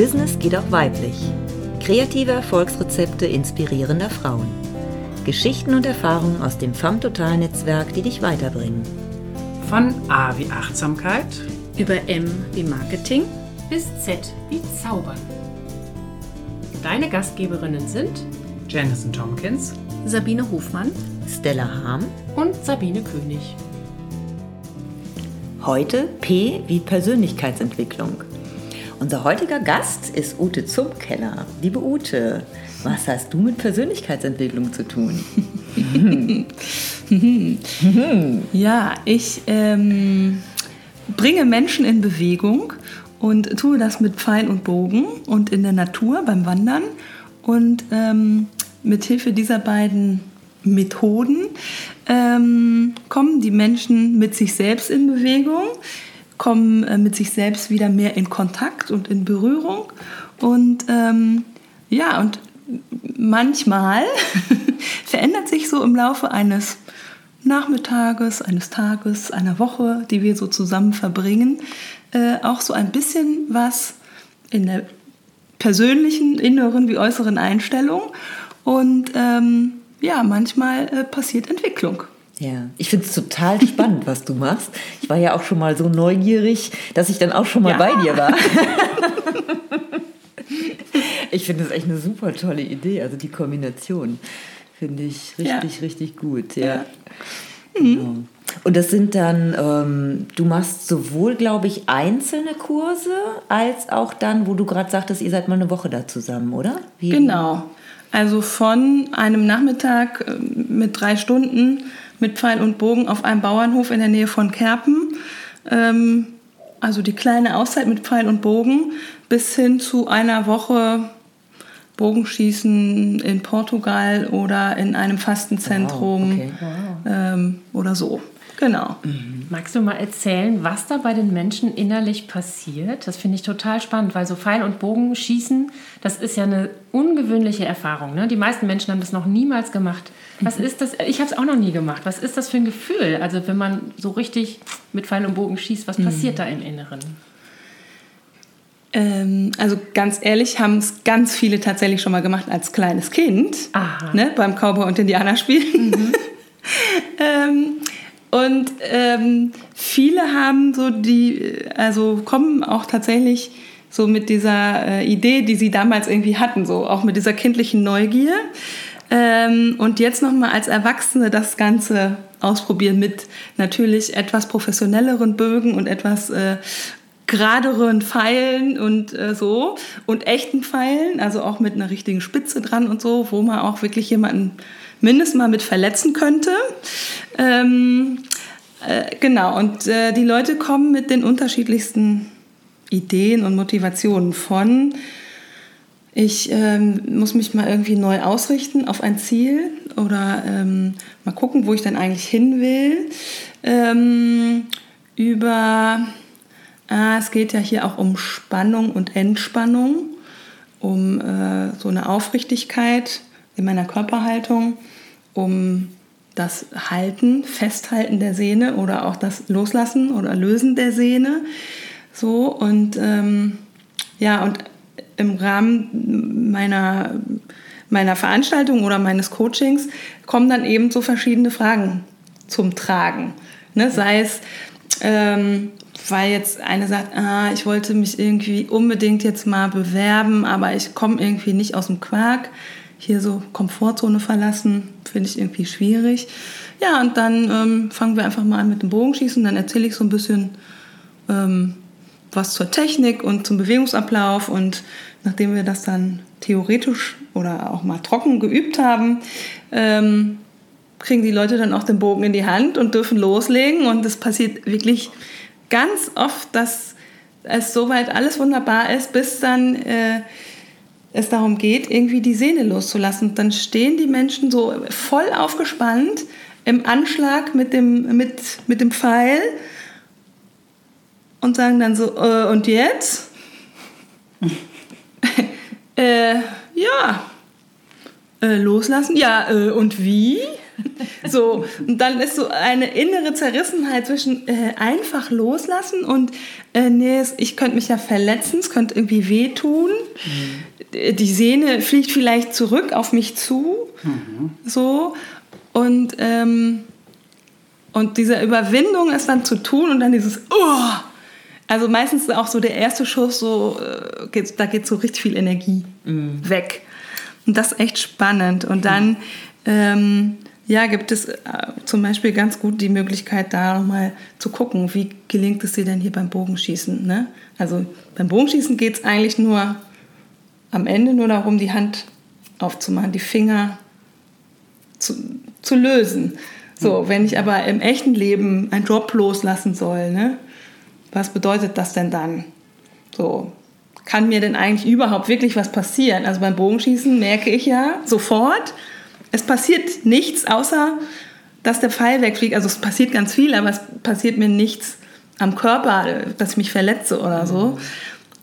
Business geht auch weiblich. Kreative Erfolgsrezepte inspirierender Frauen. Geschichten und Erfahrungen aus dem FAM Total Netzwerk, die dich weiterbringen. Von A wie Achtsamkeit über M wie Marketing bis Z wie Zaubern. Deine Gastgeberinnen sind Janison Tompkins, Sabine Hofmann, Stella Harm und Sabine König. Heute P wie Persönlichkeitsentwicklung. Unser heutiger Gast ist Ute Zumkeller. Liebe Ute, was hast du mit Persönlichkeitsentwicklung zu tun? ja, ich ähm, bringe Menschen in Bewegung und tue das mit Pfeil und Bogen und in der Natur beim Wandern. Und ähm, mit Hilfe dieser beiden Methoden ähm, kommen die Menschen mit sich selbst in Bewegung kommen äh, mit sich selbst wieder mehr in Kontakt und in Berührung. Und ähm, ja, und manchmal verändert sich so im Laufe eines Nachmittages, eines Tages, einer Woche, die wir so zusammen verbringen, äh, auch so ein bisschen was in der persönlichen, inneren wie äußeren Einstellung. Und ähm, ja, manchmal äh, passiert Entwicklung. Ja, ich finde es total spannend, was du machst. Ich war ja auch schon mal so neugierig, dass ich dann auch schon mal ja. bei dir war. ich finde das echt eine super tolle Idee, also die Kombination finde ich richtig, ja. richtig gut. Ja. ja. Genau. Und das sind dann, ähm, du machst sowohl, glaube ich, einzelne Kurse, als auch dann, wo du gerade sagtest, ihr seid mal eine Woche da zusammen, oder? Wie? Genau. Also von einem Nachmittag äh, mit drei Stunden mit Pfeil und Bogen auf einem Bauernhof in der Nähe von Kerpen. Ähm, also die kleine Auszeit mit Pfeil und Bogen bis hin zu einer Woche Bogenschießen in Portugal oder in einem Fastenzentrum wow, okay. wow. ähm, oder so. Genau. Mhm. Magst du mal erzählen, was da bei den Menschen innerlich passiert? Das finde ich total spannend, weil so Pfeil und Bogen schießen, das ist ja eine ungewöhnliche Erfahrung. Ne? Die meisten Menschen haben das noch niemals gemacht. Was mhm. ist das? Ich habe es auch noch nie gemacht. Was ist das für ein Gefühl? Also wenn man so richtig mit Pfeil und Bogen schießt, was passiert mhm. da im Inneren? Ähm, also ganz ehrlich, haben es ganz viele tatsächlich schon mal gemacht als kleines Kind, ne, beim Cowboy und Indianerspiel. Mhm. ähm, und ähm, viele haben so die, also kommen auch tatsächlich so mit dieser äh, Idee, die sie damals irgendwie hatten, so auch mit dieser kindlichen Neugier. Ähm, und jetzt nochmal als Erwachsene das Ganze ausprobieren mit natürlich etwas professionelleren Bögen und etwas äh, geraderen Pfeilen und äh, so und echten Pfeilen, also auch mit einer richtigen Spitze dran und so, wo man auch wirklich jemanden mindestens mal mit verletzen könnte. Ähm, äh, genau, und äh, die Leute kommen mit den unterschiedlichsten Ideen und Motivationen von, ich ähm, muss mich mal irgendwie neu ausrichten auf ein Ziel oder ähm, mal gucken, wo ich dann eigentlich hin will. Ähm, über, ah, es geht ja hier auch um Spannung und Entspannung, um äh, so eine Aufrichtigkeit in meiner Körperhaltung, um das Halten, Festhalten der Sehne oder auch das Loslassen oder Lösen der Sehne. So und ähm, ja, und im Rahmen meiner, meiner Veranstaltung oder meines Coachings kommen dann eben so verschiedene Fragen zum Tragen. Ne? Sei es, ähm, weil jetzt eine sagt, ah, ich wollte mich irgendwie unbedingt jetzt mal bewerben, aber ich komme irgendwie nicht aus dem Quark. Hier so Komfortzone verlassen, finde ich irgendwie schwierig. Ja, und dann ähm, fangen wir einfach mal an mit dem Bogenschießen. Dann erzähle ich so ein bisschen ähm, was zur Technik und zum Bewegungsablauf und nachdem wir das dann theoretisch oder auch mal trocken geübt haben, ähm, kriegen die Leute dann auch den Bogen in die Hand und dürfen loslegen. Und es passiert wirklich ganz oft, dass es soweit alles wunderbar ist, bis dann äh, es darum geht, irgendwie die Sehne loszulassen. Und dann stehen die Menschen so voll aufgespannt im Anschlag mit dem, mit, mit dem Pfeil und sagen dann so, äh, und jetzt? äh, ja, äh, loslassen. Ja, äh, und wie? So, und dann ist so eine innere Zerrissenheit zwischen äh, einfach loslassen und äh, nee, ich könnte mich ja verletzen, es könnte irgendwie wehtun. Mhm. Die Sehne fliegt vielleicht zurück auf mich zu. Mhm. So. Und, ähm, und diese Überwindung ist dann zu tun und dann dieses oh! Also meistens auch so der erste Schuss, so, äh, geht, da geht so richtig viel Energie mhm. weg. Und das ist echt spannend. Und dann ähm, ja, gibt es äh, zum Beispiel ganz gut die Möglichkeit, da nochmal zu gucken, wie gelingt es dir denn hier beim Bogenschießen. Ne? Also beim Bogenschießen geht es eigentlich nur am Ende nur darum, die Hand aufzumachen, die Finger zu, zu lösen. So, wenn ich aber im echten Leben einen Job loslassen soll, ne? was bedeutet das denn dann? So, kann mir denn eigentlich überhaupt wirklich was passieren? Also beim Bogenschießen merke ich ja sofort, es passiert nichts, außer dass der Pfeil wegfliegt. Also es passiert ganz viel, aber es passiert mir nichts am Körper, dass ich mich verletze oder so.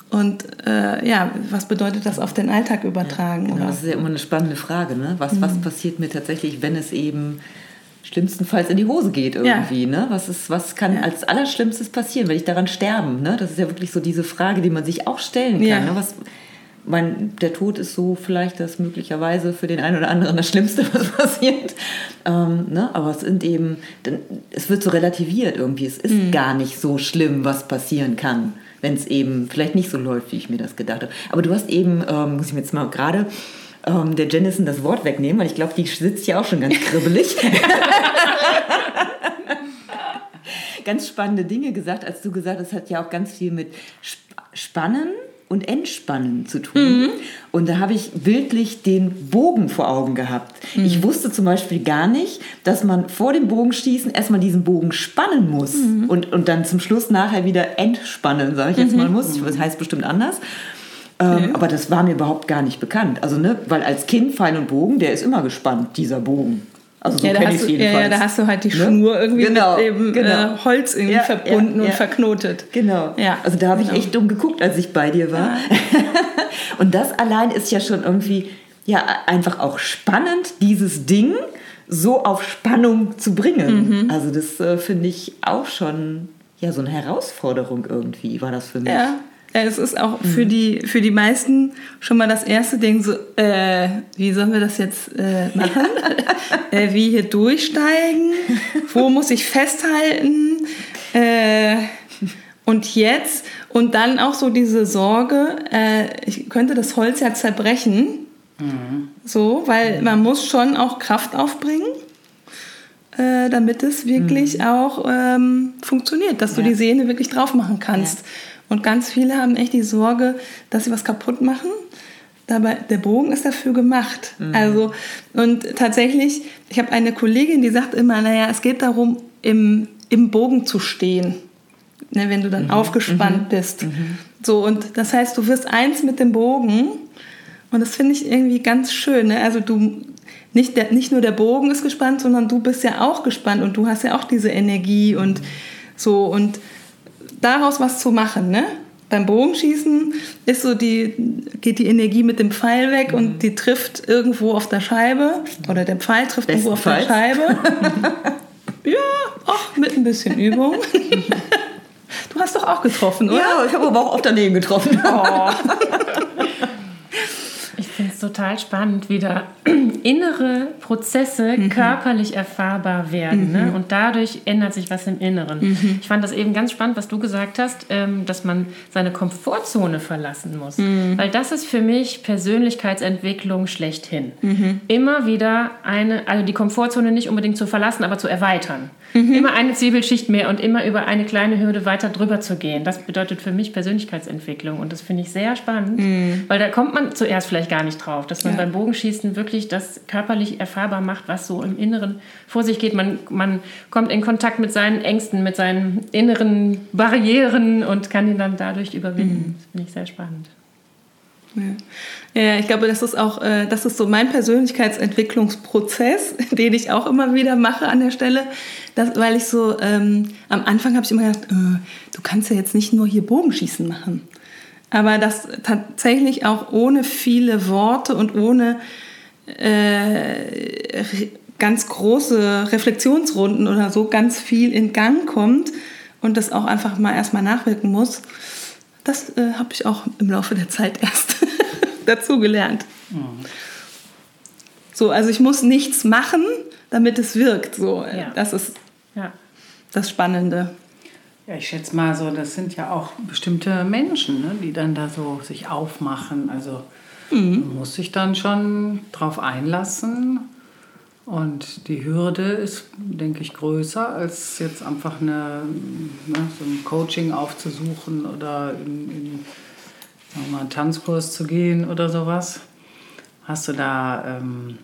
Und äh, ja, was bedeutet das auf den Alltag übertragen? Ja, genau, das ist ja immer eine spannende Frage. Ne? Was, mhm. was passiert mir tatsächlich, wenn es eben schlimmstenfalls in die Hose geht irgendwie. Ja. Ne? Was, ist, was kann ja. als Allerschlimmstes passieren? Will ich daran sterben? Ne? Das ist ja wirklich so diese Frage, die man sich auch stellen kann. Ja. Ne? Was, mein, der Tod ist so vielleicht das möglicherweise für den einen oder anderen das Schlimmste, was passiert. Ähm, ne? Aber es sind eben, es wird so relativiert irgendwie. Es ist mhm. gar nicht so schlimm, was passieren kann, wenn es eben vielleicht nicht so läuft, wie ich mir das gedacht habe. Aber du hast eben, ähm, muss ich mir jetzt mal gerade ähm, der Jennison das Wort wegnehmen, weil ich glaube, die sitzt ja auch schon ganz kribbelig. ganz spannende Dinge gesagt, als du gesagt hast, das hat ja auch ganz viel mit Spannen und Entspannen zu tun. Mhm. Und da habe ich bildlich den Bogen vor Augen gehabt. Mhm. Ich wusste zum Beispiel gar nicht, dass man vor dem Bogenschießen erstmal diesen Bogen spannen muss mhm. und, und dann zum Schluss nachher wieder entspannen, sage ich jetzt mhm. mal muss. Das heißt bestimmt anders. Ähm, aber das war mir überhaupt gar nicht bekannt. Also, ne, weil als Kind Pfeil und Bogen, der ist immer gespannt, dieser Bogen. Also so ja, kenne ich es jedenfalls. Ja, da hast du halt die ne? Schnur irgendwie genau, mit dem genau. äh, Holz irgendwie ja, verbunden ja, und verknotet. Genau. Ja, also da habe genau. ich echt dumm geguckt, als ich bei dir war. und das allein ist ja schon irgendwie ja einfach auch spannend, dieses Ding so auf Spannung zu bringen. Mhm. Also das äh, finde ich auch schon ja so eine Herausforderung irgendwie war das für mich. Ja, es ist auch für mhm. die, für die meisten schon mal das erste Ding so, äh, wie sollen wir das jetzt äh, machen? äh, wie hier durchsteigen? Wo muss ich festhalten? Äh, und jetzt? Und dann auch so diese Sorge, äh, ich könnte das Holz ja zerbrechen. Mhm. So, weil mhm. man muss schon auch Kraft aufbringen äh, damit es wirklich mhm. auch ähm, funktioniert, dass ja. du die Sehne wirklich drauf machen kannst. Ja. Und ganz viele haben echt die Sorge, dass sie was kaputt machen. Dabei, der Bogen ist dafür gemacht. Mhm. Also, und tatsächlich, ich habe eine Kollegin, die sagt immer, naja, es geht darum, im, im Bogen zu stehen. Ne, wenn du dann mhm. aufgespannt mhm. bist. Mhm. So, und das heißt, du wirst eins mit dem Bogen. Und das finde ich irgendwie ganz schön. Ne? Also du, nicht, der, nicht nur der Bogen ist gespannt, sondern du bist ja auch gespannt und du hast ja auch diese Energie und so. Und daraus was zu machen, ne? Beim Bogenschießen ist so die, geht die Energie mit dem Pfeil weg mhm. und die trifft irgendwo auf der Scheibe oder der Pfeil trifft irgendwo auf der Scheibe. ja, auch mit ein bisschen Übung. Du hast doch auch getroffen, oder? Ja, ich habe aber auch oft daneben getroffen. Oh. finde es total spannend, wie da innere Prozesse mhm. körperlich erfahrbar werden. Ne? Mhm. Ne? Und dadurch ändert sich was im Inneren. Mhm. Ich fand das eben ganz spannend, was du gesagt hast, ähm, dass man seine Komfortzone verlassen muss. Mhm. Weil das ist für mich Persönlichkeitsentwicklung schlechthin. Mhm. Immer wieder eine, also die Komfortzone nicht unbedingt zu verlassen, aber zu erweitern. Mhm. Immer eine Zwiebelschicht mehr und immer über eine kleine Hürde weiter drüber zu gehen. Das bedeutet für mich Persönlichkeitsentwicklung. Und das finde ich sehr spannend, weil da kommt man zuerst vielleicht gar nicht nicht drauf, dass man ja. beim Bogenschießen wirklich das körperlich erfahrbar macht, was so im Inneren vor sich geht. Man, man kommt in Kontakt mit seinen Ängsten, mit seinen inneren Barrieren und kann ihn dann dadurch überwinden. Mhm. Das finde ich sehr spannend. Ja. ja, ich glaube, das ist auch, äh, das ist so mein Persönlichkeitsentwicklungsprozess, den ich auch immer wieder mache an der Stelle, dass, weil ich so, ähm, am Anfang habe ich immer gedacht, äh, du kannst ja jetzt nicht nur hier Bogenschießen machen. Aber das tatsächlich auch ohne viele Worte und ohne äh, ganz große Reflexionsrunden oder so ganz viel in Gang kommt und das auch einfach mal erstmal nachwirken muss. Das äh, habe ich auch im Laufe der Zeit erst dazu gelernt. Mhm. So, also ich muss nichts machen, damit es wirkt. So, ja. das ist ja. das Spannende. Ja, ich schätze mal so, das sind ja auch bestimmte Menschen, ne, die dann da so sich aufmachen. Also mhm. man muss sich dann schon drauf einlassen. Und die Hürde ist, denke ich, größer, als jetzt einfach eine, ne, so ein Coaching aufzusuchen oder in, in mal einen Tanzkurs zu gehen oder sowas. Hast du da ähm,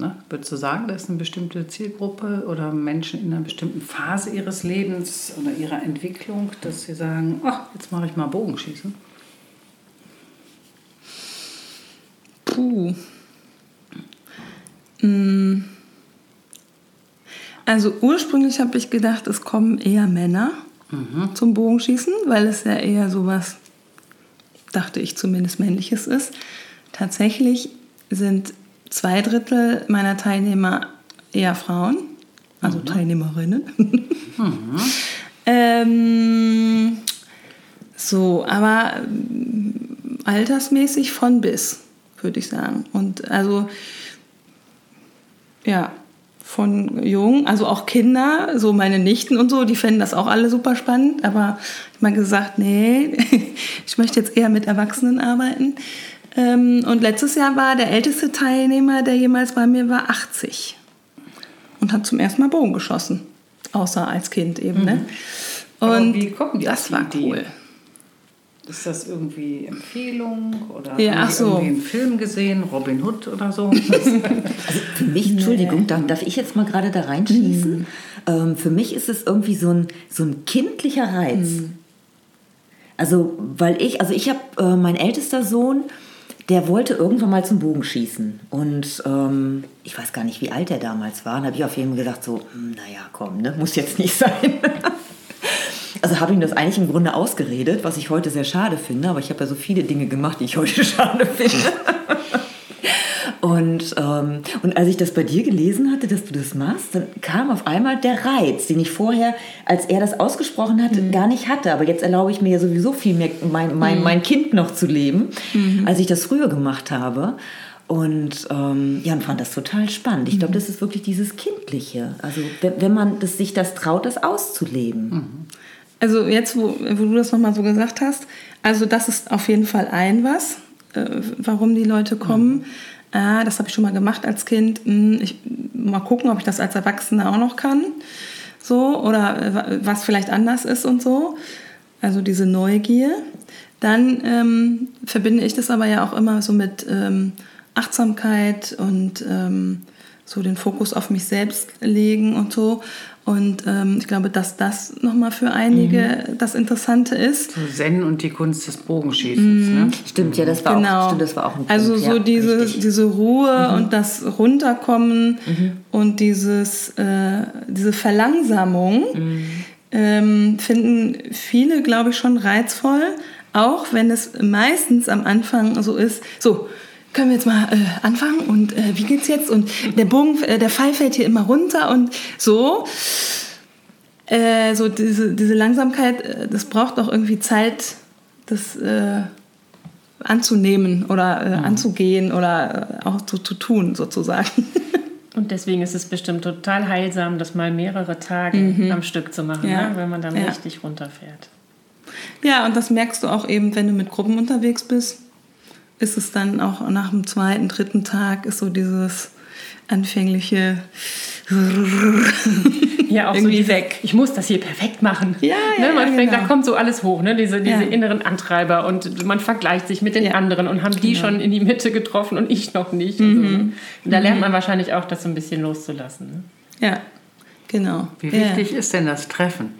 Ne? Würdest du sagen, das ist eine bestimmte Zielgruppe oder Menschen in einer bestimmten Phase ihres Lebens oder ihrer Entwicklung, dass sie sagen, ach, jetzt mache ich mal Bogenschießen? Puh. Hm. Also ursprünglich habe ich gedacht, es kommen eher Männer mhm. zum Bogenschießen, weil es ja eher sowas, dachte ich zumindest, männliches ist. Tatsächlich sind zwei Drittel meiner Teilnehmer eher Frauen, also mhm. Teilnehmerinnen. Mhm. ähm, so, aber äh, altersmäßig von bis, würde ich sagen. Und also, ja, von jung, also auch Kinder, so meine Nichten und so, die fänden das auch alle super spannend, aber ich habe mal gesagt, nee, ich möchte jetzt eher mit Erwachsenen arbeiten. Ähm, und letztes Jahr war der älteste Teilnehmer, der jemals bei mir war, 80 und hat zum ersten Mal Bogen geschossen, außer als Kind eben. Ne? Mhm. Und wie kommen die das war Idee? cool. Ist das irgendwie Empfehlung oder ja, haben so. irgendwie einen Film gesehen, Robin Hood oder so? also für mich, Entschuldigung, darf, darf ich jetzt mal gerade da reinschießen? Mhm. Ähm, für mich ist es irgendwie so ein, so ein kindlicher Reiz. Mhm. Also, weil ich, also ich habe, äh, mein ältester Sohn, der wollte irgendwann mal zum Bogenschießen. Und ähm, ich weiß gar nicht, wie alt er damals war. Und habe ich auf jeden Fall gesagt, so, hm, naja, komm, ne, muss jetzt nicht sein. also habe ihm das eigentlich im Grunde ausgeredet, was ich heute sehr schade finde. Aber ich habe ja so viele Dinge gemacht, die ich heute schade finde. Und, ähm, und als ich das bei dir gelesen hatte, dass du das machst, dann kam auf einmal der Reiz, den ich vorher, als er das ausgesprochen hatte, mhm. gar nicht hatte. Aber jetzt erlaube ich mir ja sowieso viel mehr, mein, mein, mhm. mein Kind noch zu leben, mhm. als ich das früher gemacht habe. Und ähm, ja, und fand das total spannend. Ich glaube, mhm. das ist wirklich dieses Kindliche. Also wenn, wenn man das, sich das traut, das auszuleben. Mhm. Also jetzt, wo, wo du das nochmal so gesagt hast, also das ist auf jeden Fall ein was, äh, warum die Leute kommen. Ah, das habe ich schon mal gemacht als Kind, hm, ich, mal gucken, ob ich das als Erwachsene auch noch kann, so, oder äh, was vielleicht anders ist und so. Also diese Neugier. Dann ähm, verbinde ich das aber ja auch immer so mit ähm, Achtsamkeit und ähm, so den Fokus auf mich selbst legen und so. Und ähm, ich glaube, dass das nochmal für einige mhm. das Interessante ist. So Zen und die Kunst des Bogenschießens. Mhm. Ne? Stimmt, ja, das war, genau. auch, stimmt, das war auch ein Punkt. Also so ja, diese, diese Ruhe mhm. und das Runterkommen mhm. und dieses, äh, diese Verlangsamung mhm. ähm, finden viele, glaube ich, schon reizvoll. Auch wenn es meistens am Anfang so ist, so, können wir jetzt mal äh, anfangen und äh, wie geht's jetzt? Und der Bogen, äh, der Pfeil fällt hier immer runter und so. Äh, so diese, diese Langsamkeit, äh, das braucht auch irgendwie Zeit, das äh, anzunehmen oder mhm. anzugehen oder auch so zu tun, sozusagen. Und deswegen ist es bestimmt total heilsam, das mal mehrere Tage mhm. am Stück zu machen, ja. ne? wenn man dann ja. richtig runterfährt. Ja, und das merkst du auch eben, wenn du mit Gruppen unterwegs bist ist es dann auch nach dem zweiten, dritten Tag ist so dieses anfängliche ja auch irgendwie so weg. Ich muss das hier perfekt machen. Ja, ja, ne, man ja, fängt, genau. Da kommt so alles hoch, ne? diese, diese ja. inneren Antreiber und man vergleicht sich mit den ja. anderen und haben die genau. schon in die Mitte getroffen und ich noch nicht. Mhm. Und, so. und da lernt mhm. man wahrscheinlich auch, das so ein bisschen loszulassen. Ne? Ja, genau. Wie wichtig ist denn das Treffen?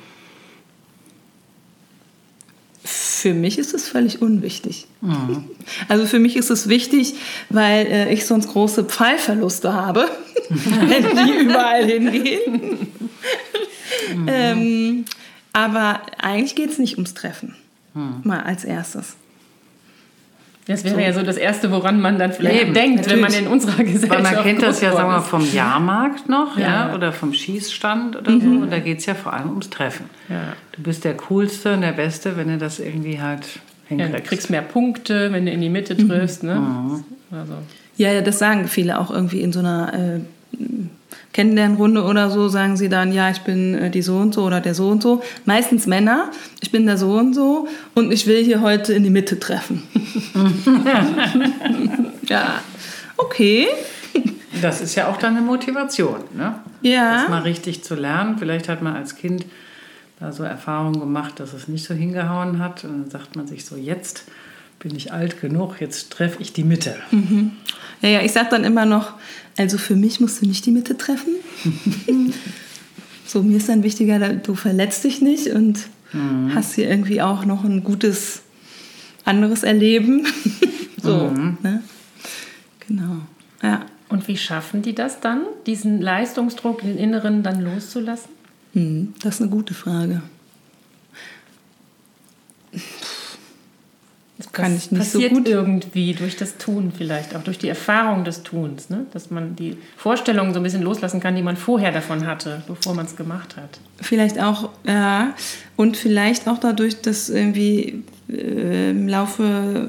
Für mich ist es völlig unwichtig. Mhm. Also für mich ist es wichtig, weil äh, ich sonst große Pfeilverluste habe, wenn die überall hingehen. Mhm. ähm, aber eigentlich geht es nicht ums Treffen. Mhm. Mal als erstes. Das wäre so. ja so das Erste, woran man dann vielleicht Eben, denkt, natürlich. wenn man in unserer Gesellschaft Weil man kennt das ja, sagen wir, vom Jahrmarkt noch ja. ja oder vom Schießstand oder mhm. so. Und da geht es ja vor allem ums Treffen. Ja. Du bist der Coolste und der Beste, wenn du das irgendwie halt hinkriegst. Ja, du kriegst mehr Punkte, wenn du in die Mitte triffst. Ne? Mhm. Also. Ja, ja, das sagen viele auch irgendwie in so einer äh, Kennenlernrunde oder so, sagen sie dann, ja, ich bin äh, die so und so oder der so und so. Meistens Männer, ich bin der so und so und ich will hier heute in die Mitte treffen. ja, okay. Das ist ja auch dann eine Motivation, ne? Ja. Das mal richtig zu lernen. Vielleicht hat man als Kind da so Erfahrungen gemacht, dass es nicht so hingehauen hat. Und dann sagt man sich so, jetzt bin ich alt genug, jetzt treffe ich die Mitte. Mhm. Ja, ja, ich sage dann immer noch, also für mich musst du nicht die Mitte treffen. so, mir ist dann wichtiger, du verletzt dich nicht und mhm. hast hier irgendwie auch noch ein gutes anderes Erleben. so, mhm. ne? Genau, ja. Und wie schaffen die das dann, diesen Leistungsdruck, den inneren dann loszulassen? Mhm, das ist eine gute Frage. Das kann ich nicht passiert so gut. irgendwie durch das Tun vielleicht, auch durch die Erfahrung des Tuns, ne? dass man die Vorstellungen so ein bisschen loslassen kann, die man vorher davon hatte, bevor man es gemacht hat. Vielleicht auch, ja, und vielleicht auch dadurch, dass irgendwie äh, im Laufe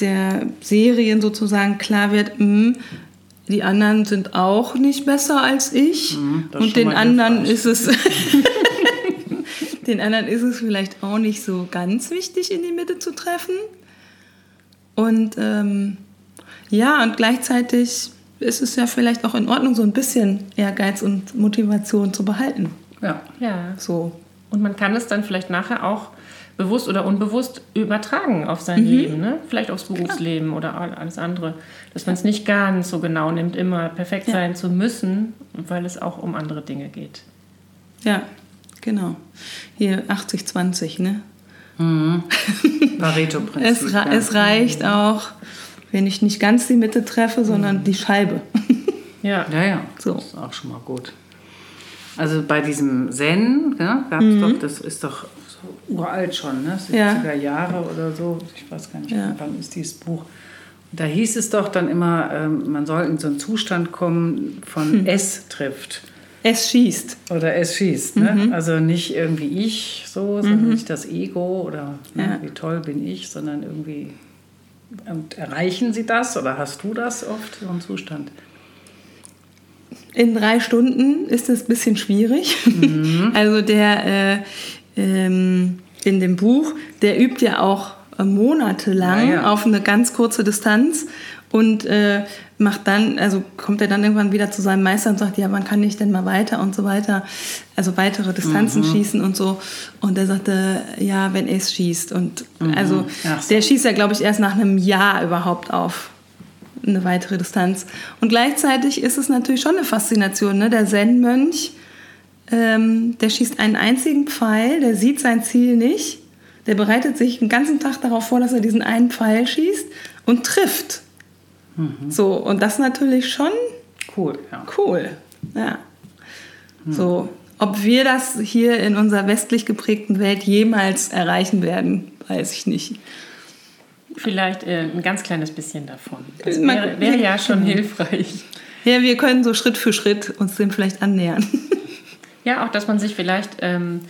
der Serien sozusagen klar wird, mh, hm, die anderen sind auch nicht besser als ich mhm, und den anderen ist es Den anderen ist es vielleicht auch nicht so ganz wichtig, in die Mitte zu treffen. Und ähm, ja, und gleichzeitig ist es ja vielleicht auch in Ordnung, so ein bisschen Ehrgeiz und Motivation zu behalten. Ja. ja. So. Und man kann es dann vielleicht nachher auch bewusst oder unbewusst übertragen auf sein mhm. Leben, ne? vielleicht aufs Berufsleben Klar. oder alles andere. Dass man es nicht ganz so genau nimmt, immer perfekt ja. sein zu müssen, weil es auch um andere Dinge geht. Ja, Genau. Hier 80-20, ne? Mhm. Pareto-Prinzip. es, ja. es reicht auch, wenn ich nicht ganz die Mitte treffe, sondern mhm. die Scheibe. ja, ja, ja. So. Das ist auch schon mal gut. Also bei diesem Zen, ja, gab's mhm. doch, das ist doch so uralt schon, ne? 70er ja. Jahre oder so. Ich weiß gar nicht, ja. wann ist dieses Buch. Da hieß es doch dann immer, ähm, man soll in so einen Zustand kommen von hm. es trifft. Es schießt. Oder es schießt. Ne? Mhm. Also nicht irgendwie ich so, sondern mhm. nicht das Ego oder ne, ja. wie toll bin ich, sondern irgendwie. Und erreichen Sie das oder hast du das oft, so einen Zustand? In drei Stunden ist es ein bisschen schwierig. Mhm. Also der äh, ähm, in dem Buch, der übt ja auch monatelang ja, ja. auf eine ganz kurze Distanz und äh, macht dann, also kommt er dann irgendwann wieder zu seinem Meister und sagt, ja, wann kann ich denn mal weiter und so weiter, also weitere Distanzen mhm. schießen und so. Und er sagte, ja, wenn es schießt. Und mhm. also so. der schießt ja, glaube ich, erst nach einem Jahr überhaupt auf eine weitere Distanz. Und gleichzeitig ist es natürlich schon eine Faszination, ne? Der Zen-Mönch, ähm, der schießt einen einzigen Pfeil, der sieht sein Ziel nicht. Der bereitet sich den ganzen Tag darauf vor, dass er diesen einen Pfeil schießt und trifft. Mhm. So, und das natürlich schon cool. Ja. Cool, ja. Mhm. So, ob wir das hier in unserer westlich geprägten Welt jemals erreichen werden, weiß ich nicht. Vielleicht äh, ein ganz kleines bisschen davon. Das wäre, wäre ja schon genau. hilfreich. Ja, wir können so Schritt für Schritt uns dem vielleicht annähern. Ja, auch, dass man sich vielleicht ähm,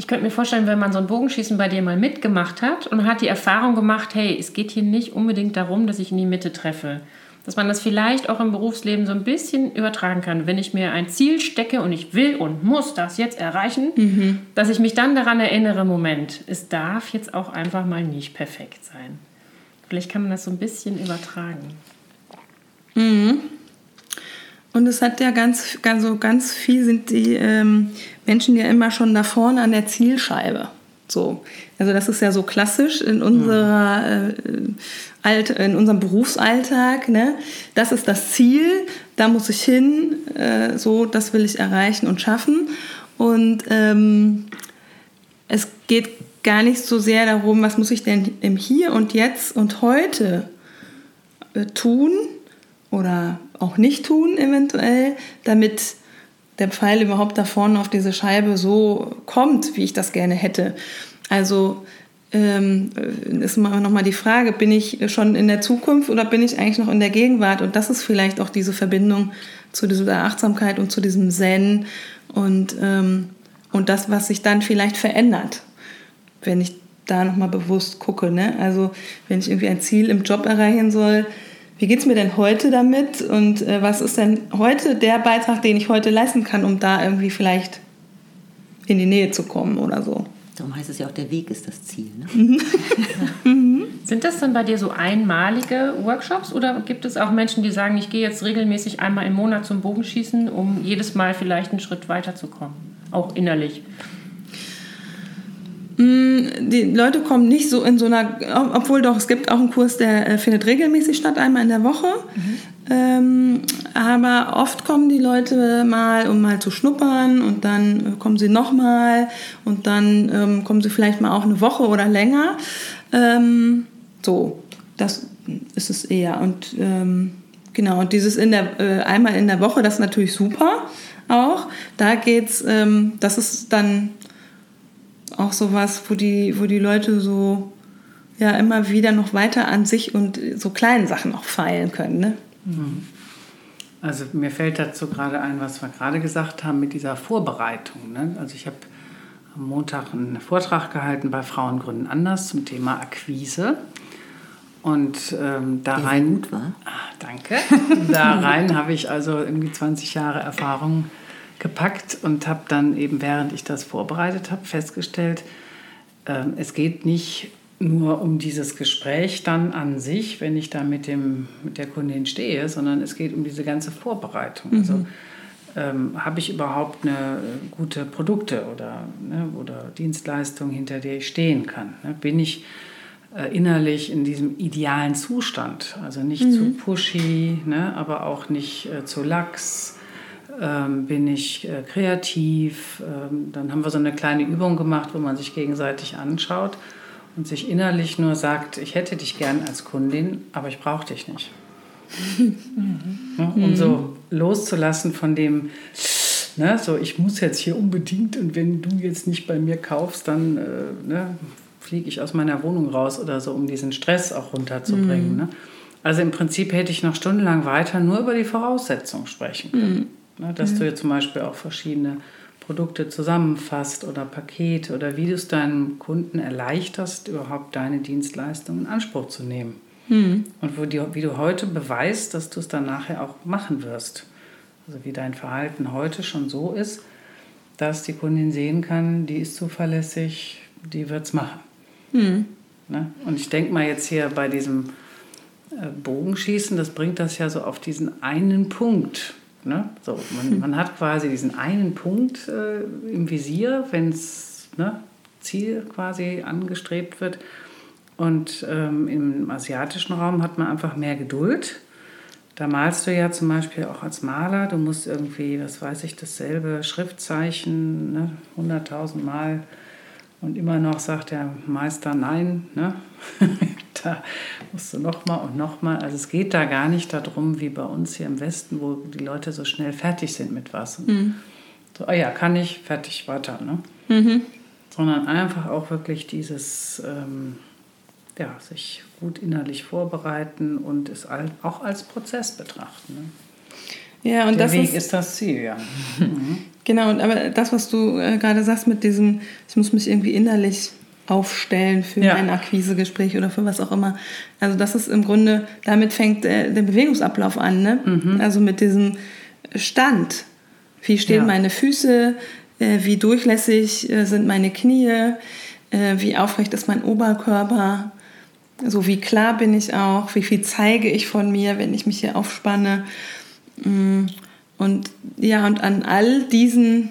ich könnte mir vorstellen, wenn man so ein Bogenschießen bei dir mal mitgemacht hat und hat die Erfahrung gemacht, hey, es geht hier nicht unbedingt darum, dass ich in die Mitte treffe. Dass man das vielleicht auch im Berufsleben so ein bisschen übertragen kann. Wenn ich mir ein Ziel stecke und ich will und muss das jetzt erreichen, mhm. dass ich mich dann daran erinnere, Moment, es darf jetzt auch einfach mal nicht perfekt sein. Vielleicht kann man das so ein bisschen übertragen. Mhm. Und es hat ja ganz, ganz, so ganz viel sind die ähm, Menschen ja immer schon da vorne an der Zielscheibe. So. Also das ist ja so klassisch in unserer äh, Alt, in unserem Berufsalltag. Ne? Das ist das Ziel, da muss ich hin, äh, so das will ich erreichen und schaffen. Und ähm, es geht gar nicht so sehr darum, was muss ich denn im Hier und Jetzt und heute äh, tun oder auch nicht tun eventuell, damit der Pfeil überhaupt da vorne auf diese Scheibe so kommt, wie ich das gerne hätte. Also ähm, ist nochmal die Frage, bin ich schon in der Zukunft oder bin ich eigentlich noch in der Gegenwart? Und das ist vielleicht auch diese Verbindung zu dieser Achtsamkeit und zu diesem Zen und, ähm, und das, was sich dann vielleicht verändert, wenn ich da nochmal bewusst gucke. Ne? Also wenn ich irgendwie ein Ziel im Job erreichen soll, wie geht es mir denn heute damit und äh, was ist denn heute der Beitrag, den ich heute leisten kann, um da irgendwie vielleicht in die Nähe zu kommen oder so. Darum heißt es ja auch, der Weg ist das Ziel. Ne? Sind das dann bei dir so einmalige Workshops oder gibt es auch Menschen, die sagen, ich gehe jetzt regelmäßig einmal im Monat zum Bogenschießen, um jedes Mal vielleicht einen Schritt weiterzukommen, auch innerlich? Mm, die Leute kommen nicht so in so einer, obwohl doch, es gibt auch einen Kurs, der äh, findet regelmäßig statt, einmal in der Woche. Mhm. Ähm, aber oft kommen die Leute mal, um mal zu schnuppern und dann kommen sie nochmal und dann ähm, kommen sie vielleicht mal auch eine Woche oder länger. Ähm, so, das ist es eher. Und ähm, genau, und dieses in der, äh, einmal in der Woche, das ist natürlich super auch. Da geht's, ähm, das ist dann auch sowas, wo die, wo die Leute so ja immer wieder noch weiter an sich und so kleinen Sachen auch feilen können. Ne? Mhm. Also mir fällt dazu gerade ein, was wir gerade gesagt haben mit dieser Vorbereitung. Ne? Also ich habe am Montag einen Vortrag gehalten bei Frauen gründen anders zum Thema Akquise. Und ähm, da rein. Gut war. Ah, danke. da rein habe ich also irgendwie 20 Jahre Erfahrung gepackt und habe dann eben, während ich das vorbereitet habe, festgestellt, äh, es geht nicht nur um dieses Gespräch dann an sich, wenn ich da mit, dem, mit der Kundin stehe, sondern es geht um diese ganze Vorbereitung. Also, mhm. Also ähm, habe ich überhaupt eine gute Produkte oder, ne, oder Dienstleistung, hinter der ich stehen kann? Ne? Bin ich äh, innerlich in diesem idealen Zustand? Also nicht mhm. zu pushy, ne, aber auch nicht äh, zu lax ähm, bin ich äh, kreativ. Ähm, dann haben wir so eine kleine Übung gemacht, wo man sich gegenseitig anschaut und sich innerlich nur sagt, ich hätte dich gern als Kundin, aber ich brauche dich nicht. mhm. um so loszulassen von dem, ne, so ich muss jetzt hier unbedingt und wenn du jetzt nicht bei mir kaufst, dann äh, ne, fliege ich aus meiner Wohnung raus oder so, um diesen Stress auch runterzubringen. Mhm. Ne? Also im Prinzip hätte ich noch stundenlang weiter nur über die Voraussetzungen sprechen können. Mhm. Ne? Dass mhm. du jetzt zum Beispiel auch verschiedene Produkte zusammenfasst oder Pakete oder wie du es deinem Kunden erleichterst, überhaupt deine Dienstleistung in Anspruch zu nehmen. Mhm. Und wo die, wie du heute beweist, dass du es dann nachher auch machen wirst. Also wie dein Verhalten heute schon so ist, dass die Kundin sehen kann, die ist zuverlässig, die wird es machen. Mhm. Ne? Und ich denke mal jetzt hier bei diesem äh, Bogenschießen, das bringt das ja so auf diesen einen Punkt. Ne? So, man, man, hat quasi diesen einen Punkt äh, im Visier, wenn das ne, Ziel quasi angestrebt wird. Und ähm, im asiatischen Raum hat man einfach mehr Geduld. Da malst du ja zum Beispiel auch als Maler, du musst irgendwie, was weiß ich, dasselbe Schriftzeichen ne, 100.000 Mal und immer noch sagt der Meister nein. Ne? da musst du nochmal und nochmal. Also es geht da gar nicht darum, wie bei uns hier im Westen, wo die Leute so schnell fertig sind mit was. Mhm. So, ah ja, kann ich, fertig, weiter. Ne? Mhm. Sondern einfach auch wirklich dieses, ähm, ja, sich gut innerlich vorbereiten und es auch als Prozess betrachten. Ne? Ja, und Der das Weg ist, ist das Ziel, ja. Mhm. Genau, und aber das, was du äh, gerade sagst mit diesem, ich muss mich irgendwie innerlich aufstellen für ja. ein Akquisegespräch oder für was auch immer. Also das ist im Grunde, damit fängt der, der Bewegungsablauf an, ne? Mhm. Also mit diesem Stand. Wie stehen ja. meine Füße? Äh, wie durchlässig äh, sind meine Knie? Äh, wie aufrecht ist mein Oberkörper? So wie klar bin ich auch? Wie viel zeige ich von mir, wenn ich mich hier aufspanne? Mm. Und ja, und an all diesen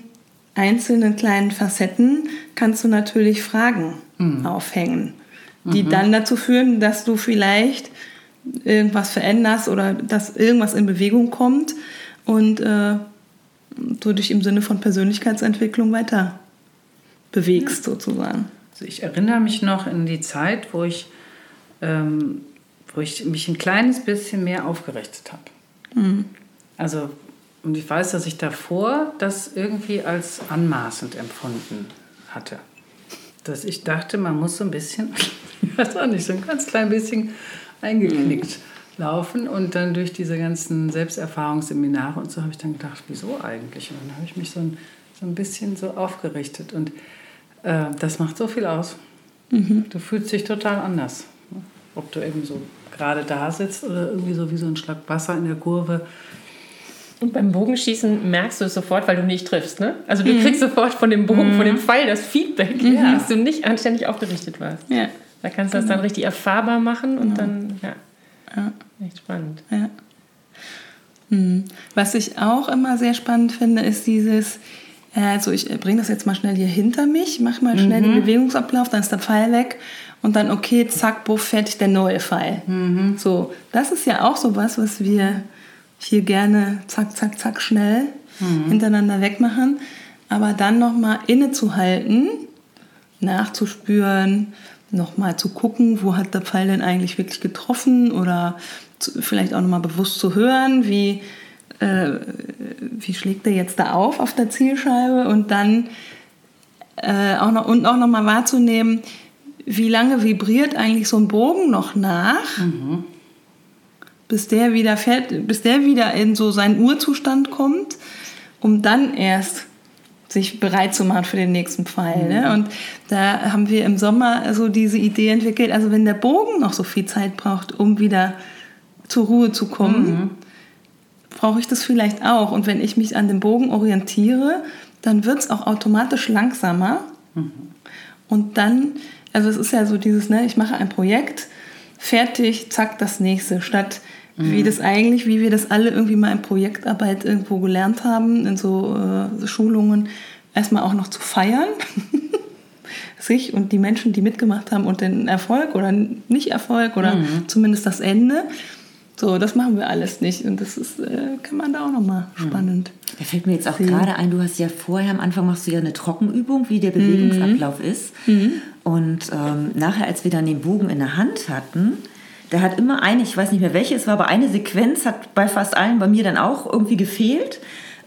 einzelnen kleinen Facetten kannst du natürlich Fragen mhm. aufhängen, die mhm. dann dazu führen, dass du vielleicht irgendwas veränderst oder dass irgendwas in Bewegung kommt und äh, du dich im Sinne von Persönlichkeitsentwicklung weiter bewegst ja. sozusagen. Also ich erinnere mich noch in die Zeit, wo ich, ähm, wo ich mich ein kleines bisschen mehr aufgerichtet habe. Mhm. Also und ich weiß, dass ich davor das irgendwie als anmaßend empfunden hatte dass ich dachte, man muss so ein bisschen, ich weiß auch nicht, so ein ganz klein bisschen eingeknickt laufen. Und dann durch diese ganzen Selbsterfahrungsseminare und so habe ich dann gedacht, wieso eigentlich? Und dann habe ich mich so ein, so ein bisschen so aufgerichtet. Und äh, das macht so viel aus. Mhm. Du fühlst dich total anders. Ne? Ob du eben so gerade da sitzt oder irgendwie so wie so ein Schlag Wasser in der Kurve. Und beim Bogenschießen merkst du es sofort, weil du nicht triffst. Ne? Also du mhm. kriegst sofort von dem Bogen, mhm. von dem Pfeil das Feedback, ja. dass du nicht anständig aufgerichtet warst. Ja. Da kannst du das dann genau. richtig erfahrbar machen und genau. dann, ja. ja. Echt spannend. Ja. Hm. Was ich auch immer sehr spannend finde, ist dieses, also ich bringe das jetzt mal schnell hier hinter mich, mache mal schnell mhm. den Bewegungsablauf, dann ist der Pfeil weg und dann okay, zack, buff, fertig, der neue Pfeil. Mhm. So, das ist ja auch so was, was wir hier gerne zack, zack, zack, schnell mhm. hintereinander wegmachen. Aber dann nochmal innezuhalten, nachzuspüren, nochmal zu gucken, wo hat der Pfeil denn eigentlich wirklich getroffen oder zu, vielleicht auch nochmal bewusst zu hören, wie, äh, wie schlägt er jetzt da auf auf der Zielscheibe und dann äh, auch noch, und auch nochmal wahrzunehmen, wie lange vibriert eigentlich so ein Bogen noch nach, mhm. Bis der wieder fährt, bis der wieder in so seinen Urzustand kommt, um dann erst sich bereit zu machen für den nächsten Pfeil. Mhm. Ne? Und da haben wir im Sommer so diese Idee entwickelt, also wenn der Bogen noch so viel Zeit braucht, um wieder zur Ruhe zu kommen, mhm. brauche ich das vielleicht auch. Und wenn ich mich an dem Bogen orientiere, dann wird es auch automatisch langsamer. Mhm. Und dann, also es ist ja so dieses, ne, ich mache ein Projekt, fertig, zack, das nächste, statt wie mhm. das eigentlich, wie wir das alle irgendwie mal in Projektarbeit irgendwo gelernt haben, in so äh, Schulungen, erstmal auch noch zu feiern. sich und die Menschen, die mitgemacht haben und den Erfolg oder Nicht-Erfolg oder mhm. zumindest das Ende. So, das machen wir alles nicht. Und das ist, äh, kann man da auch nochmal mhm. spannend. Da fällt mir jetzt auch gerade ein, du hast ja vorher am Anfang machst du ja eine Trockenübung, wie der Bewegungsablauf mhm. ist. Mhm. Und ähm, nachher, als wir dann den Bogen in der Hand hatten, der hat immer eine, ich weiß nicht mehr welche es war, aber eine Sequenz hat bei fast allen bei mir dann auch irgendwie gefehlt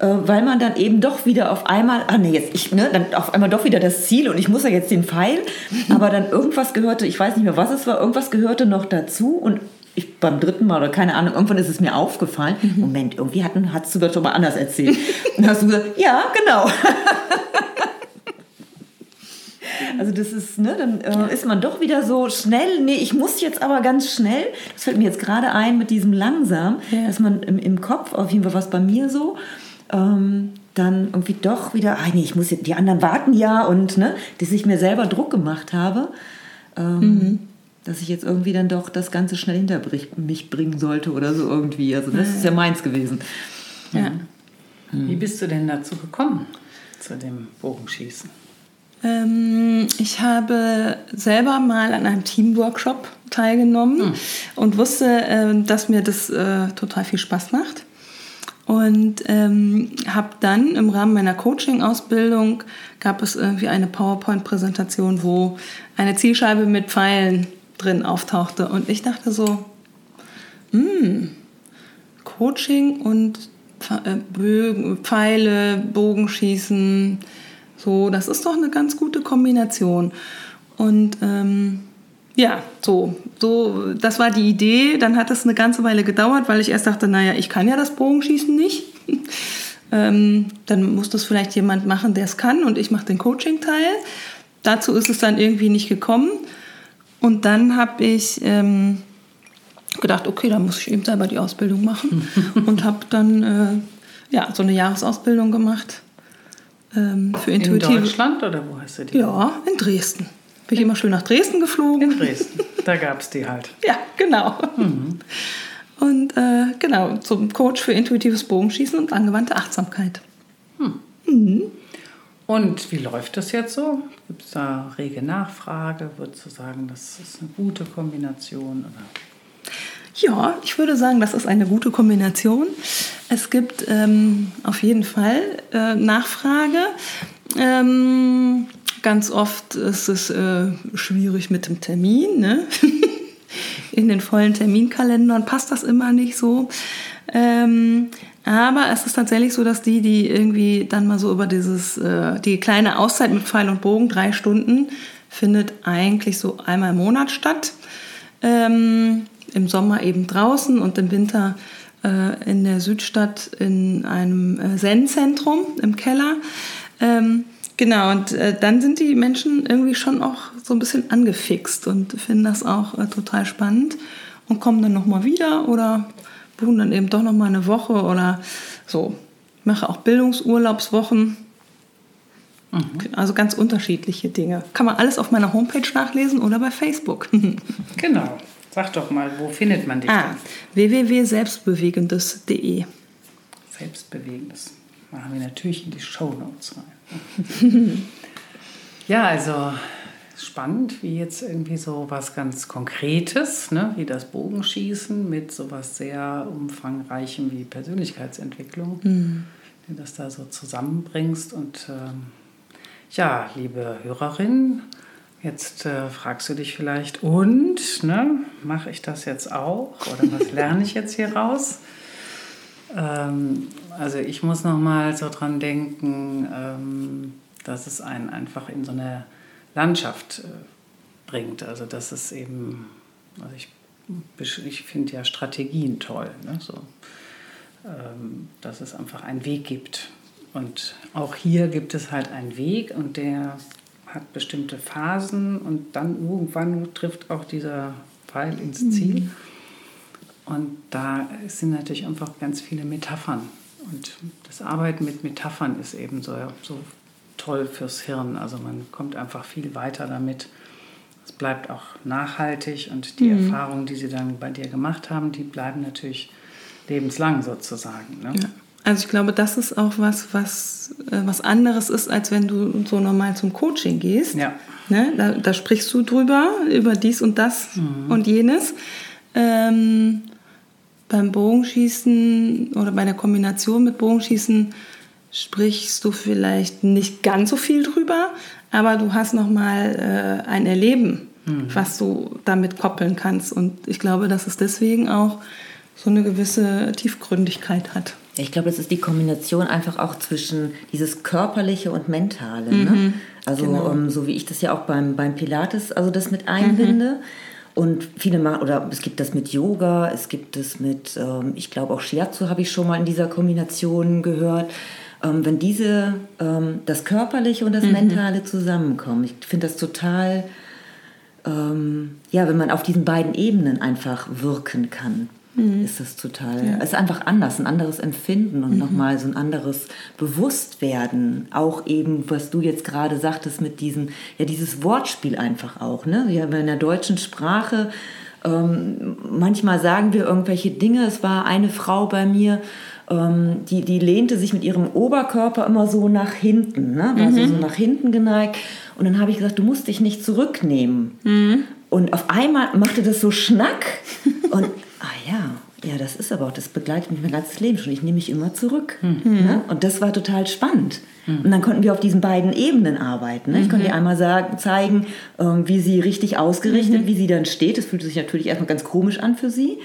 äh, weil man dann eben doch wieder auf einmal, ah nee, jetzt ich, ne, dann auf einmal doch wieder das Ziel und ich muss ja jetzt den Pfeil, aber dann irgendwas gehörte, ich weiß nicht mehr, was es war, irgendwas gehörte noch dazu und ich, beim dritten Mal oder keine Ahnung, irgendwann ist es mir aufgefallen, mhm. Moment, irgendwie hatten, hast du das schon mal anders erzählt. und hast du gesagt, ja, genau. Also das ist, ne, dann äh, ist man doch wieder so schnell, nee, ich muss jetzt aber ganz schnell, das fällt mir jetzt gerade ein mit diesem langsam, ja. dass man im, im Kopf, auf jeden Fall was bei mir so, ähm, dann irgendwie doch wieder, ah nee, ich muss jetzt, die anderen warten ja und, ne, dass ich mir selber Druck gemacht habe, ähm, mhm. dass ich jetzt irgendwie dann doch das Ganze schnell hinter mich bringen sollte oder so irgendwie. Also das ist ja meins gewesen. Ja. Wie bist du denn dazu gekommen, zu dem Bogenschießen? Ähm, ich habe selber mal an einem Teamworkshop teilgenommen mhm. und wusste, äh, dass mir das äh, total viel Spaß macht. Und ähm, habe dann im Rahmen meiner Coaching-Ausbildung gab es irgendwie eine PowerPoint-Präsentation, wo eine Zielscheibe mit Pfeilen drin auftauchte. Und ich dachte so, hm, Coaching und äh, Pfeile, Bogenschießen, so, das ist doch eine ganz gute Kombination. Und ähm, ja, so, so, das war die Idee. Dann hat es eine ganze Weile gedauert, weil ich erst dachte, naja, ich kann ja das Bogenschießen nicht. ähm, dann muss das vielleicht jemand machen, der es kann und ich mache den Coaching-Teil. Dazu ist es dann irgendwie nicht gekommen. Und dann habe ich ähm, gedacht, okay, dann muss ich eben selber die Ausbildung machen und habe dann äh, ja, so eine Jahresausbildung gemacht ähm, für intuitive. In Deutschland oder wo hast du die? Ja, in Dresden. Bin ich immer schön nach Dresden geflogen. In Dresden. Da gab es die halt. ja, genau. Mhm. Und äh, genau, zum Coach für intuitives Bogenschießen und angewandte Achtsamkeit. Hm. Mhm. Und wie läuft das jetzt so? Gibt es da rege Nachfrage? Würdest du sagen, das ist eine gute Kombination? Oder? Ja, ich würde sagen, das ist eine gute Kombination. Es gibt ähm, auf jeden Fall äh, Nachfrage. Ähm, ganz oft ist es äh, schwierig mit dem Termin. Ne? In den vollen Terminkalendern passt das immer nicht so. Ähm, aber es ist tatsächlich so, dass die, die irgendwie dann mal so über dieses, äh, die kleine Auszeit mit Pfeil und Bogen, drei Stunden, findet eigentlich so einmal im Monat statt. Ähm, Im Sommer eben draußen und im Winter äh, in der Südstadt in einem äh, Zen-Zentrum im Keller. Ähm, genau, und äh, dann sind die Menschen irgendwie schon auch so ein bisschen angefixt und finden das auch äh, total spannend und kommen dann nochmal wieder oder buchen dann eben doch nochmal eine Woche oder so. Ich mache auch Bildungsurlaubswochen. Mhm. Also ganz unterschiedliche Dinge. Kann man alles auf meiner Homepage nachlesen oder bei Facebook. genau. Sag doch mal, wo findet man dich ah, www.selbstbewegendes.de Selbstbewegendes. Machen wir natürlich in die Show Notes rein. ja, also spannend, wie jetzt irgendwie so was ganz Konkretes, ne, wie das Bogenschießen mit so was sehr umfangreichem wie Persönlichkeitsentwicklung, mhm. du das da so zusammenbringst. Und ähm, ja, liebe Hörerin, Jetzt äh, fragst du dich vielleicht, und ne, mache ich das jetzt auch? Oder was lerne ich jetzt hier raus? Ähm, also ich muss noch mal so dran denken, ähm, dass es einen einfach in so eine Landschaft äh, bringt. Also dass es eben, also ich, ich finde ja Strategien toll, ne? so, ähm, dass es einfach einen Weg gibt. Und auch hier gibt es halt einen Weg und der hat bestimmte Phasen und dann irgendwann trifft auch dieser Pfeil ins. Ziel. Mhm. Und da sind natürlich einfach ganz viele Metaphern. Und das Arbeiten mit Metaphern ist eben so, so toll fürs Hirn. Also man kommt einfach viel weiter damit. Es bleibt auch nachhaltig und die mhm. Erfahrungen, die sie dann bei dir gemacht haben, die bleiben natürlich lebenslang sozusagen. Ne? Ja. Also ich glaube, das ist auch was, was, äh, was anderes ist, als wenn du so normal zum Coaching gehst. Ja. Ne? Da, da sprichst du drüber, über dies und das mhm. und jenes. Ähm, beim Bogenschießen oder bei der Kombination mit Bogenschießen sprichst du vielleicht nicht ganz so viel drüber, aber du hast noch mal äh, ein Erleben, mhm. was du damit koppeln kannst. Und ich glaube, dass es deswegen auch so eine gewisse Tiefgründigkeit hat. Ich glaube, das ist die Kombination einfach auch zwischen dieses Körperliche und Mentale. Ne? Mhm, ne? Also genau. um, ähm, so wie ich das ja auch beim, beim Pilates, also das mit einbinde. Mhm. Und viele machen, oder es gibt das mit Yoga, es gibt es mit, ähm, ich glaube auch Shiatsu habe ich schon mal in dieser Kombination gehört. Ähm, wenn diese, ähm, das Körperliche und das mhm. Mentale zusammenkommen, ich finde das total, ähm, ja, wenn man auf diesen beiden Ebenen einfach wirken kann mhm. ist das total. Ja. Es ist einfach anders, ein anderes Empfinden und mhm. nochmal so ein anderes Bewusstwerden. Auch eben, was du jetzt gerade sagtest mit diesem, ja, dieses Wortspiel einfach auch. Ne? Wir haben in der deutschen Sprache, ähm, manchmal sagen wir irgendwelche Dinge. Es war eine Frau bei mir, ähm, die, die lehnte sich mit ihrem Oberkörper immer so nach hinten, ne? war mhm. so, so nach hinten geneigt. Und dann habe ich gesagt, du musst dich nicht zurücknehmen. Mhm. Und auf einmal machte das so Schnack und ah ja, ja, das ist aber auch, das begleitet mich mein ganzes Leben schon. Ich nehme mich immer zurück. Mhm. Ne? Und das war total spannend. Mhm. Und dann konnten wir auf diesen beiden Ebenen arbeiten. Ne? Ich konnte ihr mhm. einmal sagen, zeigen, ähm, wie sie richtig ausgerichtet, mhm. wie sie dann steht. Das fühlte sich natürlich erstmal ganz komisch an für sie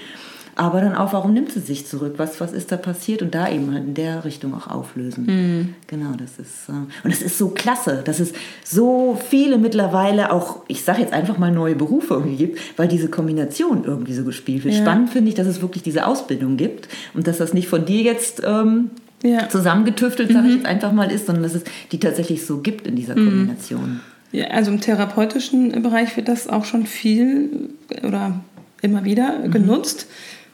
aber dann auch, warum nimmt sie sich zurück? Was, was ist da passiert? Und da eben halt in der Richtung auch auflösen. Mhm. Genau, das ist, äh, und das ist so klasse, dass es so viele mittlerweile auch, ich sage jetzt einfach mal neue Berufe irgendwie gibt, weil diese Kombination irgendwie so gespielt wird. Ja. Spannend finde ich, dass es wirklich diese Ausbildung gibt und dass das nicht von dir jetzt ähm, ja. zusammengetüftelt, sage mhm. ich jetzt einfach mal, ist, sondern dass es die tatsächlich so gibt in dieser mhm. Kombination. Ja, also im therapeutischen Bereich wird das auch schon viel oder immer wieder mhm. genutzt.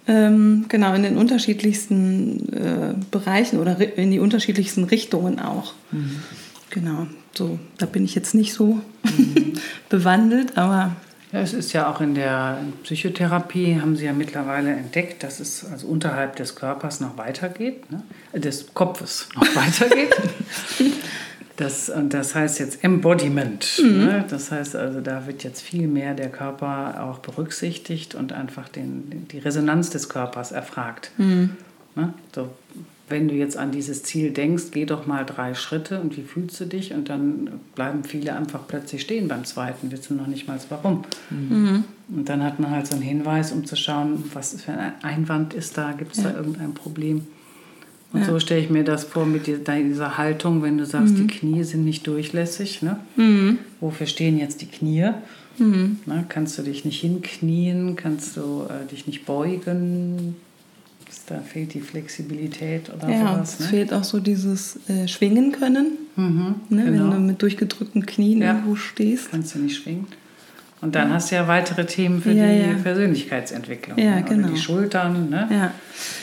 Ähm, genau, in den unterschiedlichsten äh, Bereichen oder in die unterschiedlichsten Richtungen auch. Mhm. Genau, so, da bin ich jetzt nicht so mhm. bewandelt, aber. Ja, es ist ja auch in der Psychotherapie, haben sie ja mittlerweile entdeckt, dass es also unterhalb des Körpers noch weitergeht, ne? des Kopfes noch weitergeht. Das, das heißt jetzt Embodiment. Mhm. Ne? Das heißt also, da wird jetzt viel mehr der Körper auch berücksichtigt und einfach den, die Resonanz des Körpers erfragt. Mhm. Ne? So, wenn du jetzt an dieses Ziel denkst, geh doch mal drei Schritte und wie fühlst du dich? Und dann bleiben viele einfach plötzlich stehen beim zweiten, wissen noch nicht mal warum. Mhm. Und dann hat man halt so einen Hinweis, um zu schauen, was für ein Einwand ist da, gibt es ja. da irgendein Problem? Und ja. so stelle ich mir das vor mit dieser Haltung, wenn du sagst, mhm. die Knie sind nicht durchlässig. Ne? Mhm. Wofür stehen jetzt die Knie? Mhm. Na, kannst du dich nicht hinknien? Kannst du äh, dich nicht beugen? Da fehlt die Flexibilität oder ja, sowas. Ne? Es fehlt auch so dieses äh, Schwingen können. Mhm, ne? genau. Wenn du mit durchgedrückten Knien ja. irgendwo stehst. Kannst du nicht schwingen. Und dann hast du ja weitere Themen für ja, die ja. Persönlichkeitsentwicklung. Ja, ne? genau. Oder die Schultern. Ne? Ja.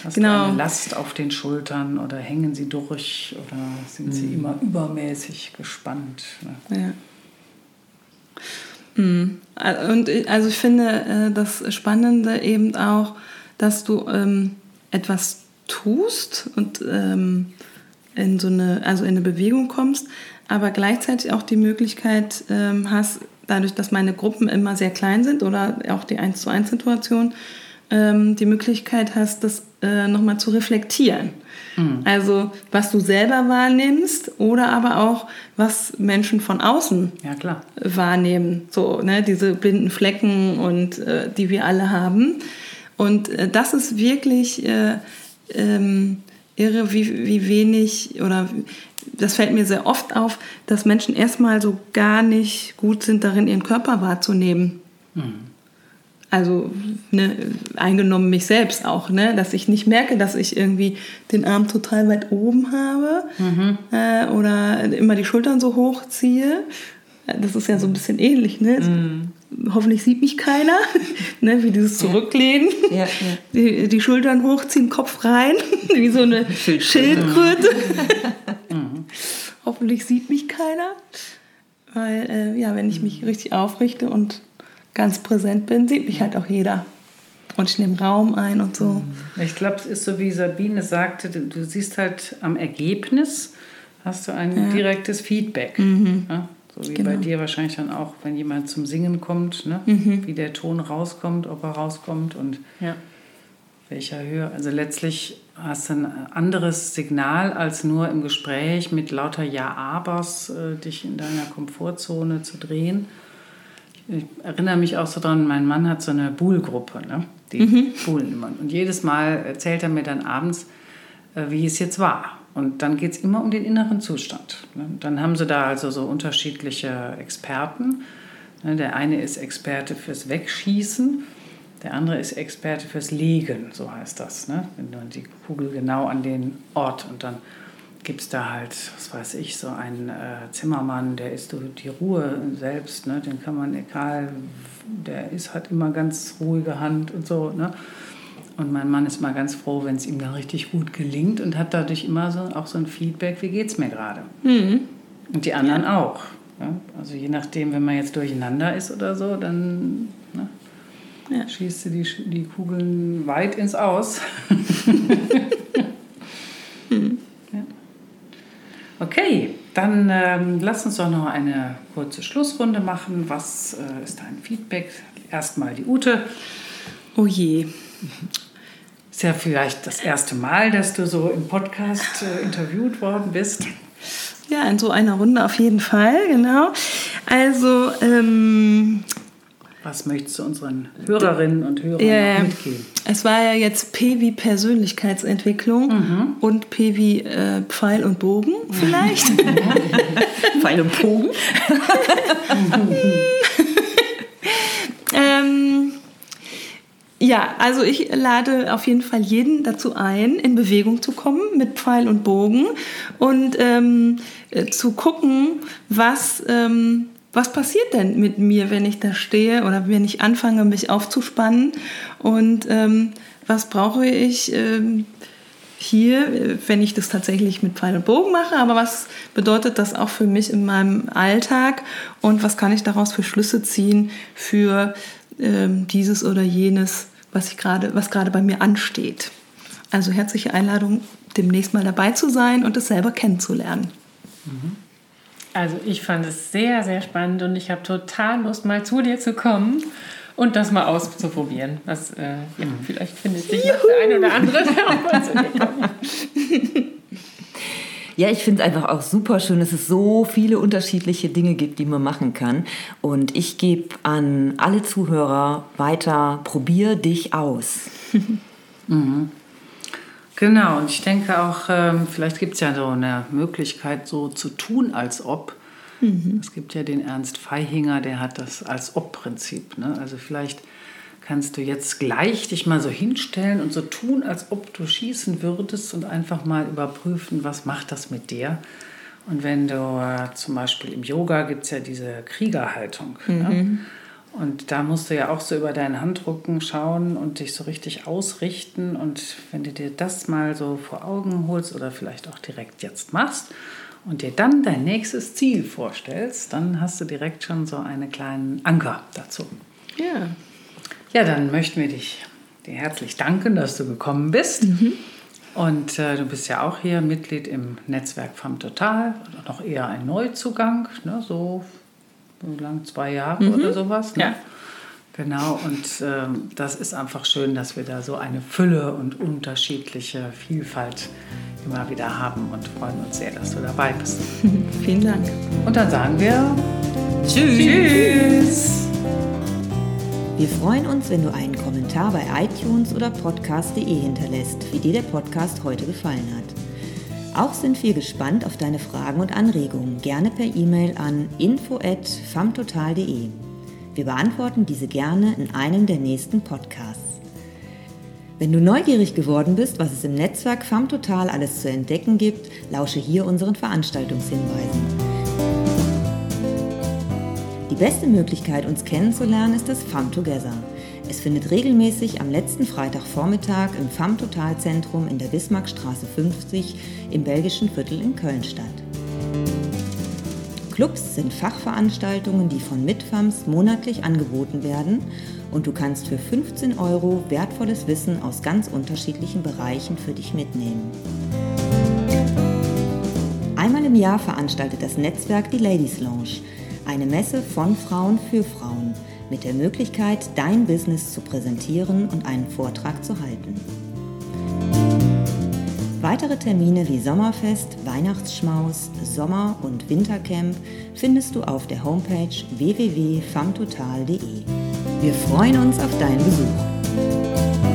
Hast genau. du eine Last auf den Schultern oder hängen sie durch oder sind mhm. sie immer übermäßig gespannt? Ne? Ja. Mhm. Und also ich finde äh, das Spannende eben auch, dass du ähm, etwas tust und ähm, in so eine, also in eine Bewegung kommst, aber gleichzeitig auch die Möglichkeit ähm, hast, dadurch, dass meine Gruppen immer sehr klein sind oder auch die 1 zu 1 Situation, ähm, die Möglichkeit hast, das äh, nochmal zu reflektieren. Mhm. Also was du selber wahrnimmst oder aber auch, was Menschen von außen ja, wahrnehmen. So, ne, diese blinden Flecken und äh, die wir alle haben. Und äh, das ist wirklich äh, ähm, irre, wie, wie wenig oder das fällt mir sehr oft auf, dass Menschen erstmal so gar nicht gut sind darin, ihren Körper wahrzunehmen. Mhm. Also ne, eingenommen mich selbst auch, ne, dass ich nicht merke, dass ich irgendwie den Arm total weit oben habe mhm. äh, oder immer die Schultern so hoch ziehe. Das ist ja so ein bisschen ähnlich, ne? Mhm hoffentlich sieht mich keiner, ne, wie dieses Zurücklehnen, ja. Ja. Die, die, Schultern hochziehen, Kopf rein, wie so eine Schildkröte. Mhm. hoffentlich sieht mich keiner, weil äh, ja, wenn ich mich richtig aufrichte und ganz präsent bin, sieht mich halt auch jeder. Und ich nehme Raum ein und so. Mhm. Ich glaube, es ist so, wie Sabine sagte, du, du, siehst halt am Ergebnis, hast du ein direktes Feedback. Mhm. So wie genau. bei dir wahrscheinlich dann auch, wenn jemand zum Singen kommt, ne? Mhm. wie der Ton rauskommt, ob er rauskommt und ja. welcher Höhe. Also letztlich hast du ein anderes Signal als nur im Gespräch mit lauter Ja-Abers äh, dich in deiner Komfortzone zu drehen. Ich erinnere mich auch so dran, mein Mann hat so eine Buhl-Gruppe, ne? die mhm. buhlen immer. Und jedes Mal erzählt er mir dann abends, äh, wie es jetzt war. Und dann geht es immer um den inneren Zustand. Ne? Dann haben sie da also so unterschiedliche Experten. Ne? Der eine ist Experte fürs Wegschießen, der andere ist Experte fürs Legen, so heißt das. Ne? Wenn man die Kugel genau an den Ort und dann gibt es da halt, was weiß ich, so einen äh, Zimmermann, der ist die Ruhe selbst, ne? den kann man egal, der ist, hat immer ganz ruhige Hand und so. Ne? Und mein Mann ist mal ganz froh, wenn es ihm dann richtig gut gelingt und hat dadurch immer so, auch so ein Feedback, wie geht es mir gerade. Mhm. Und die anderen ja. auch. Ja? Also je nachdem, wenn man jetzt durcheinander ist oder so, dann ne, ja. schießt du die, die Kugeln weit ins Aus. mhm. Okay, dann ähm, lass uns doch noch eine kurze Schlussrunde machen. Was äh, ist dein Feedback? Erstmal die Ute. Oh je. Ist ja vielleicht das erste Mal, dass du so im Podcast äh, interviewt worden bist. Ja, in so einer Runde auf jeden Fall, genau. Also, ähm, was möchtest du unseren Hörerinnen und Hörern ja, mitgeben? Es war ja jetzt P wie Persönlichkeitsentwicklung mhm. und P wie äh, Pfeil und Bogen vielleicht. Pfeil und Bogen? ähm, ja, also ich lade auf jeden Fall jeden dazu ein, in Bewegung zu kommen mit Pfeil und Bogen und ähm, äh, zu gucken, was, ähm, was passiert denn mit mir, wenn ich da stehe oder wenn ich anfange, mich aufzuspannen und ähm, was brauche ich ähm, hier, wenn ich das tatsächlich mit Pfeil und Bogen mache, aber was bedeutet das auch für mich in meinem Alltag und was kann ich daraus für Schlüsse ziehen für ähm, dieses oder jenes was ich gerade, was gerade bei mir ansteht. Also herzliche Einladung, demnächst mal dabei zu sein und es selber kennenzulernen. Mhm. Also ich fand es sehr, sehr spannend und ich habe total Lust, mal zu dir zu kommen und das mal auszuprobieren. Was, äh, ja, mhm. vielleicht findet sich noch der eine oder andere, der auch mal zu dir kommt. Ja, ich finde es einfach auch super schön, dass es so viele unterschiedliche Dinge gibt, die man machen kann. Und ich gebe an alle Zuhörer weiter, probier dich aus. mhm. Genau, und ich denke auch, ähm, vielleicht gibt es ja so eine Möglichkeit, so zu tun, als ob. Mhm. Es gibt ja den Ernst Feihinger, der hat das als Ob-Prinzip. Ne? Also vielleicht kannst du jetzt gleich dich mal so hinstellen und so tun, als ob du schießen würdest und einfach mal überprüfen, was macht das mit dir. Und wenn du äh, zum Beispiel im Yoga gibt es ja diese Kriegerhaltung. Ne? Mhm. Ne? Und da musst du ja auch so über deinen Handrücken schauen und dich so richtig ausrichten. Und wenn du dir das mal so vor Augen holst oder vielleicht auch direkt jetzt machst und dir dann dein nächstes Ziel vorstellst, dann hast du direkt schon so einen kleinen Anker dazu. Ja. Ja, dann möchten wir dich dir herzlich danken, dass du gekommen bist. Mhm. Und äh, du bist ja auch hier Mitglied im Netzwerk FAM Total, noch eher ein Neuzugang, ne, so so lang, zwei Jahre mhm. oder sowas. Ne? Ja. Genau, und ähm, das ist einfach schön, dass wir da so eine Fülle und unterschiedliche Vielfalt immer wieder haben und freuen uns sehr, dass du dabei bist. Vielen Dank. Und dann sagen wir Tschüss. Tschüss. Wir freuen uns, wenn du einen Kommentar bei iTunes oder podcast.de hinterlässt, wie dir der Podcast heute gefallen hat. Auch sind wir gespannt auf deine Fragen und Anregungen, gerne per E-Mail an info@famtotal.de. Wir beantworten diese gerne in einem der nächsten Podcasts. Wenn du neugierig geworden bist, was es im Netzwerk FAMTotal alles zu entdecken gibt, lausche hier unseren Veranstaltungshinweisen. Die beste Möglichkeit, uns kennenzulernen, ist das FAM Together. Es findet regelmäßig am letzten Freitagvormittag im FAM Totalzentrum in der Bismarckstraße 50 im belgischen Viertel in Köln statt. Clubs sind Fachveranstaltungen, die von Mitfams monatlich angeboten werden und du kannst für 15 Euro wertvolles Wissen aus ganz unterschiedlichen Bereichen für dich mitnehmen. Einmal im Jahr veranstaltet das Netzwerk die Ladies Lounge, eine Messe von Frauen für Frauen mit der Möglichkeit, dein Business zu präsentieren und einen Vortrag zu halten. Weitere Termine wie Sommerfest, Weihnachtsschmaus, Sommer- und Wintercamp findest du auf der Homepage www.famtotal.de. Wir freuen uns auf deinen Besuch.